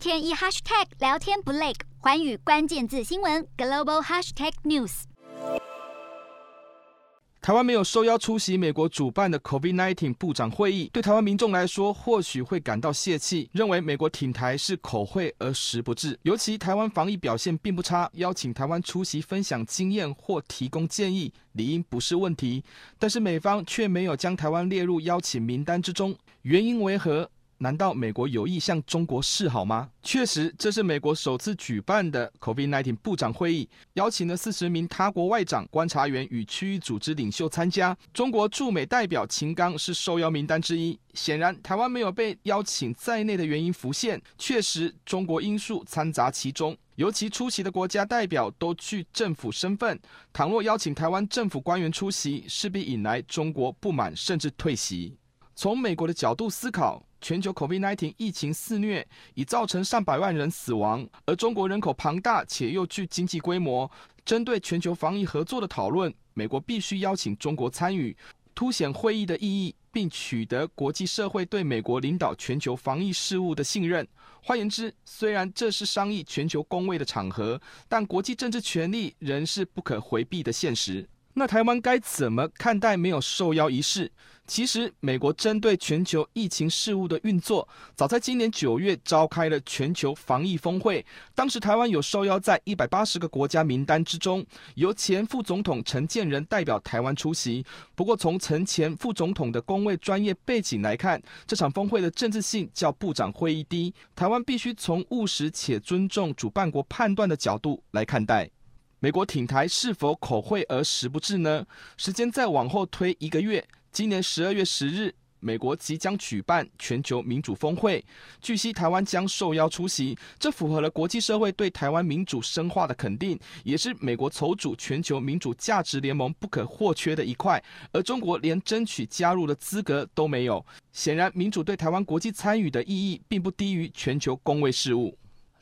天一 hashtag 聊天不累，环宇关键字新闻 global hashtag news。台湾没有受邀出席美国主办的 COVID-19 部长会议，对台湾民众来说或许会感到泄气，认为美国挺台是口惠而实不至。尤其台湾防疫表现并不差，邀请台湾出席分享经验或提供建议，理应不是问题。但是美方却没有将台湾列入邀请名单之中，原因为何？难道美国有意向中国示好吗？确实，这是美国首次举办的 COVID-19 部长会议，邀请了四十名他国外长、观察员与区域组织领袖参加。中国驻美代表秦刚是受邀名单之一。显然，台湾没有被邀请在内的原因浮现，确实中国因素掺杂其中。尤其出席的国家代表都具政府身份，倘若邀请台湾政府官员出席，势必引来中国不满甚至退席。从美国的角度思考，全球 COVID-19 疫情肆虐，已造成上百万人死亡，而中国人口庞大且又具经济规模。针对全球防疫合作的讨论，美国必须邀请中国参与，凸显会议的意义，并取得国际社会对美国领导全球防疫事务的信任。换言之，虽然这是商议全球公卫的场合，但国际政治权力仍是不可回避的现实。那台湾该怎么看待没有受邀一事？其实，美国针对全球疫情事务的运作，早在今年九月召开了全球防疫峰会。当时台湾有受邀在一百八十个国家名单之中，由前副总统陈建仁代表台湾出席。不过，从陈前副总统的公位专业背景来看，这场峰会的政治性较部长会议低。台湾必须从务实且尊重主办国判断的角度来看待。美国挺台是否口惠而实不至呢？时间再往后推一个月，今年十二月十日，美国即将举办全球民主峰会，据悉台湾将受邀出席，这符合了国际社会对台湾民主深化的肯定，也是美国筹组全球民主价值联盟不可或缺的一块。而中国连争取加入的资格都没有，显然民主对台湾国际参与的意义并不低于全球公卫事务。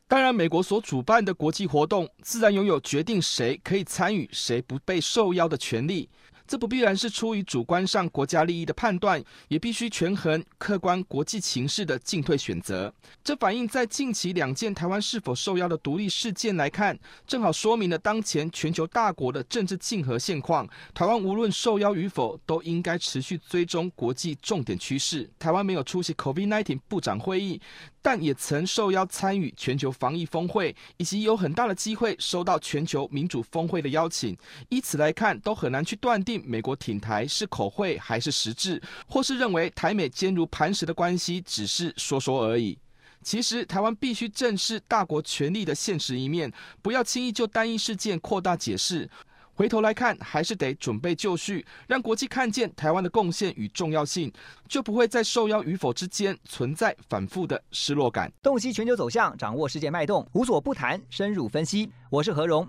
当然，美国所主办的国际活动，自然拥有决定谁可以参与、谁不被受邀的权利。这不必然是出于主观上国家利益的判断，也必须权衡客观国际情势的进退选择。这反映在近期两件台湾是否受邀的独立事件来看，正好说明了当前全球大国的政治竞合现况。台湾无论受邀与否，都应该持续追踪国际重点趋势。台湾没有出席 COVID-19 部长会议，但也曾受邀参与全球防疫峰会，以及有很大的机会收到全球民主峰会的邀请。以此来看，都很难去断定。美国挺台是口惠还是实质，或是认为台美坚如磐石的关系只是说说而已？其实，台湾必须正视大国权力的现实一面，不要轻易就单一事件扩大解释。回头来看，还是得准备就绪，让国际看见台湾的贡献与重要性，就不会在受邀与否之间存在反复的失落感。洞悉全球走向，掌握世界脉动，无所不谈，深入分析。我是何荣。